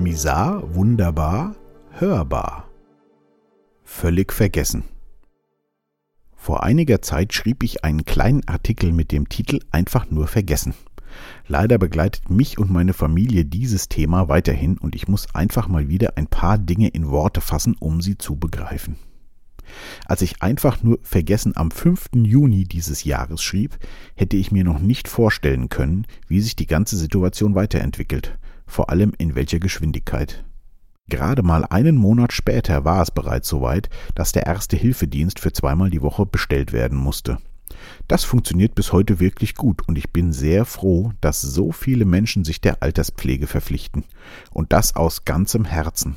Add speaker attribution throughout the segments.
Speaker 1: Misar, wunderbar, hörbar. Völlig vergessen. Vor einiger Zeit schrieb ich einen kleinen Artikel mit dem Titel Einfach nur vergessen. Leider begleitet mich und meine Familie dieses Thema weiterhin und ich muss einfach mal wieder ein paar Dinge in Worte fassen, um sie zu begreifen. Als ich einfach nur vergessen am 5. Juni dieses Jahres schrieb, hätte ich mir noch nicht vorstellen können, wie sich die ganze Situation weiterentwickelt, vor allem in welcher Geschwindigkeit. Gerade mal einen Monat später war es bereits soweit, dass der erste Hilfedienst für zweimal die Woche bestellt werden musste. Das funktioniert bis heute wirklich gut und ich bin sehr froh, dass so viele Menschen sich der Alterspflege verpflichten. Und das aus ganzem Herzen.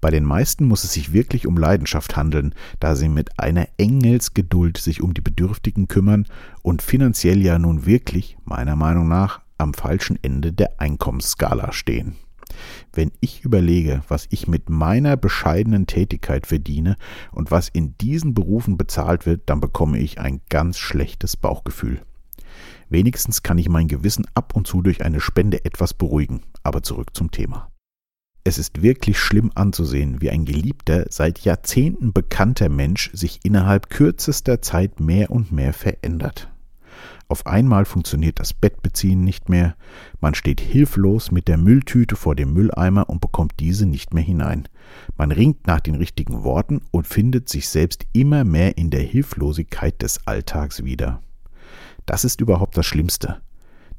Speaker 1: Bei den meisten muss es sich wirklich um Leidenschaft handeln, da sie mit einer Engelsgeduld sich um die Bedürftigen kümmern und finanziell ja nun wirklich, meiner Meinung nach, am falschen Ende der Einkommensskala stehen. Wenn ich überlege, was ich mit meiner bescheidenen Tätigkeit verdiene und was in diesen Berufen bezahlt wird, dann bekomme ich ein ganz schlechtes Bauchgefühl. Wenigstens kann ich mein Gewissen ab und zu durch eine Spende etwas beruhigen, aber zurück zum Thema. Es ist wirklich schlimm anzusehen, wie ein geliebter, seit Jahrzehnten bekannter Mensch sich innerhalb kürzester Zeit mehr und mehr verändert. Auf einmal funktioniert das Bettbeziehen nicht mehr, man steht hilflos mit der Mülltüte vor dem Mülleimer und bekommt diese nicht mehr hinein. Man ringt nach den richtigen Worten und findet sich selbst immer mehr in der Hilflosigkeit des Alltags wieder. Das ist überhaupt das Schlimmste.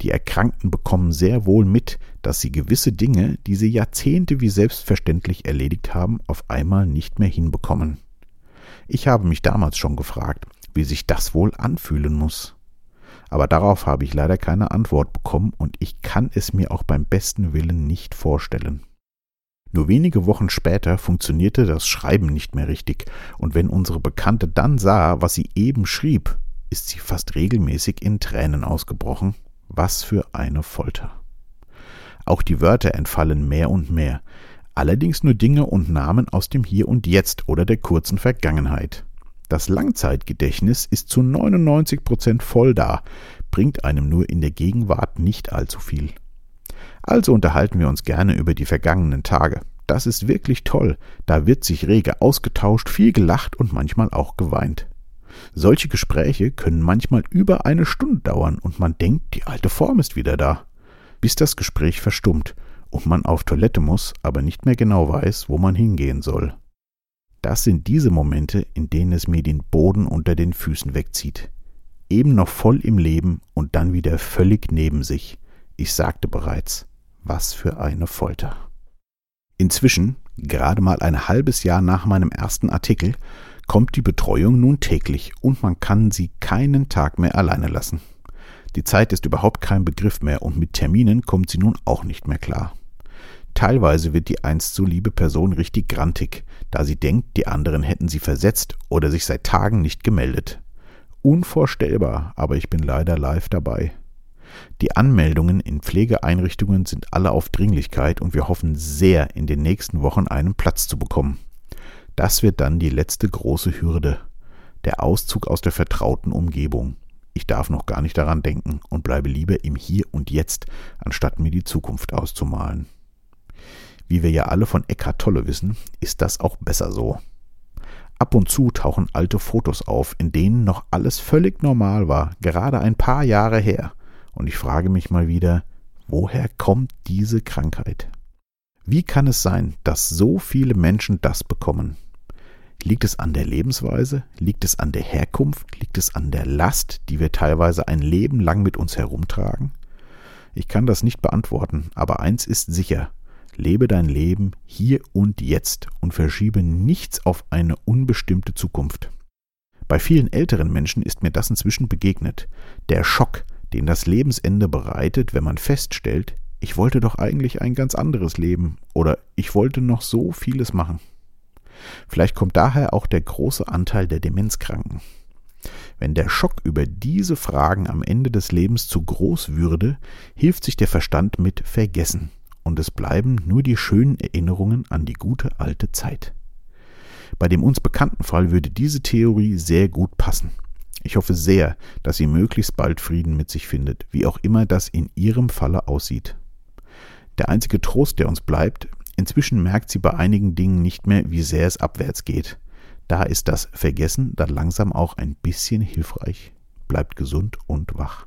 Speaker 1: Die Erkrankten bekommen sehr wohl mit, dass sie gewisse Dinge, die sie Jahrzehnte wie selbstverständlich erledigt haben, auf einmal nicht mehr hinbekommen. Ich habe mich damals schon gefragt, wie sich das wohl anfühlen muss. Aber darauf habe ich leider keine Antwort bekommen und ich kann es mir auch beim besten Willen nicht vorstellen. Nur wenige Wochen später funktionierte das Schreiben nicht mehr richtig, und wenn unsere Bekannte dann sah, was sie eben schrieb, ist sie fast regelmäßig in Tränen ausgebrochen was für eine Folter. Auch die Wörter entfallen mehr und mehr, allerdings nur Dinge und Namen aus dem Hier und Jetzt oder der kurzen Vergangenheit. Das Langzeitgedächtnis ist zu 99 Prozent voll da, bringt einem nur in der Gegenwart nicht allzu viel. Also unterhalten wir uns gerne über die vergangenen Tage. Das ist wirklich toll, da wird sich rege ausgetauscht, viel gelacht und manchmal auch geweint. Solche Gespräche können manchmal über eine Stunde dauern und man denkt, die alte Form ist wieder da, bis das Gespräch verstummt und man auf Toilette muss, aber nicht mehr genau weiß, wo man hingehen soll. Das sind diese Momente, in denen es mir den Boden unter den Füßen wegzieht. Eben noch voll im Leben und dann wieder völlig neben sich. Ich sagte bereits, was für eine Folter. Inzwischen, gerade mal ein halbes Jahr nach meinem ersten Artikel, kommt die Betreuung nun täglich und man kann sie keinen Tag mehr alleine lassen. Die Zeit ist überhaupt kein Begriff mehr und mit Terminen kommt sie nun auch nicht mehr klar. Teilweise wird die einst so liebe Person richtig grantig, da sie denkt, die anderen hätten sie versetzt oder sich seit Tagen nicht gemeldet. Unvorstellbar, aber ich bin leider live dabei. Die Anmeldungen in Pflegeeinrichtungen sind alle auf Dringlichkeit und wir hoffen sehr, in den nächsten Wochen einen Platz zu bekommen. Das wird dann die letzte große Hürde, der Auszug aus der vertrauten Umgebung. Ich darf noch gar nicht daran denken und bleibe lieber im Hier und Jetzt, anstatt mir die Zukunft auszumalen. Wie wir ja alle von Eckhart Tolle wissen, ist das auch besser so. Ab und zu tauchen alte Fotos auf, in denen noch alles völlig normal war, gerade ein paar Jahre her. Und ich frage mich mal wieder, woher kommt diese Krankheit? Wie kann es sein, dass so viele Menschen das bekommen? Liegt es an der Lebensweise? Liegt es an der Herkunft? Liegt es an der Last, die wir teilweise ein Leben lang mit uns herumtragen? Ich kann das nicht beantworten, aber eins ist sicher. Lebe dein Leben hier und jetzt und verschiebe nichts auf eine unbestimmte Zukunft. Bei vielen älteren Menschen ist mir das inzwischen begegnet. Der Schock, den das Lebensende bereitet, wenn man feststellt, ich wollte doch eigentlich ein ganz anderes Leben oder ich wollte noch so vieles machen. Vielleicht kommt daher auch der große Anteil der Demenzkranken. Wenn der Schock über diese Fragen am Ende des Lebens zu groß würde, hilft sich der Verstand mit Vergessen, und es bleiben nur die schönen Erinnerungen an die gute alte Zeit. Bei dem uns bekannten Fall würde diese Theorie sehr gut passen. Ich hoffe sehr, dass sie möglichst bald Frieden mit sich findet, wie auch immer das in ihrem Falle aussieht. Der einzige Trost, der uns bleibt, inzwischen merkt sie bei einigen Dingen nicht mehr, wie sehr es abwärts geht. Da ist das Vergessen dann langsam auch ein bisschen hilfreich. Bleibt gesund und wach.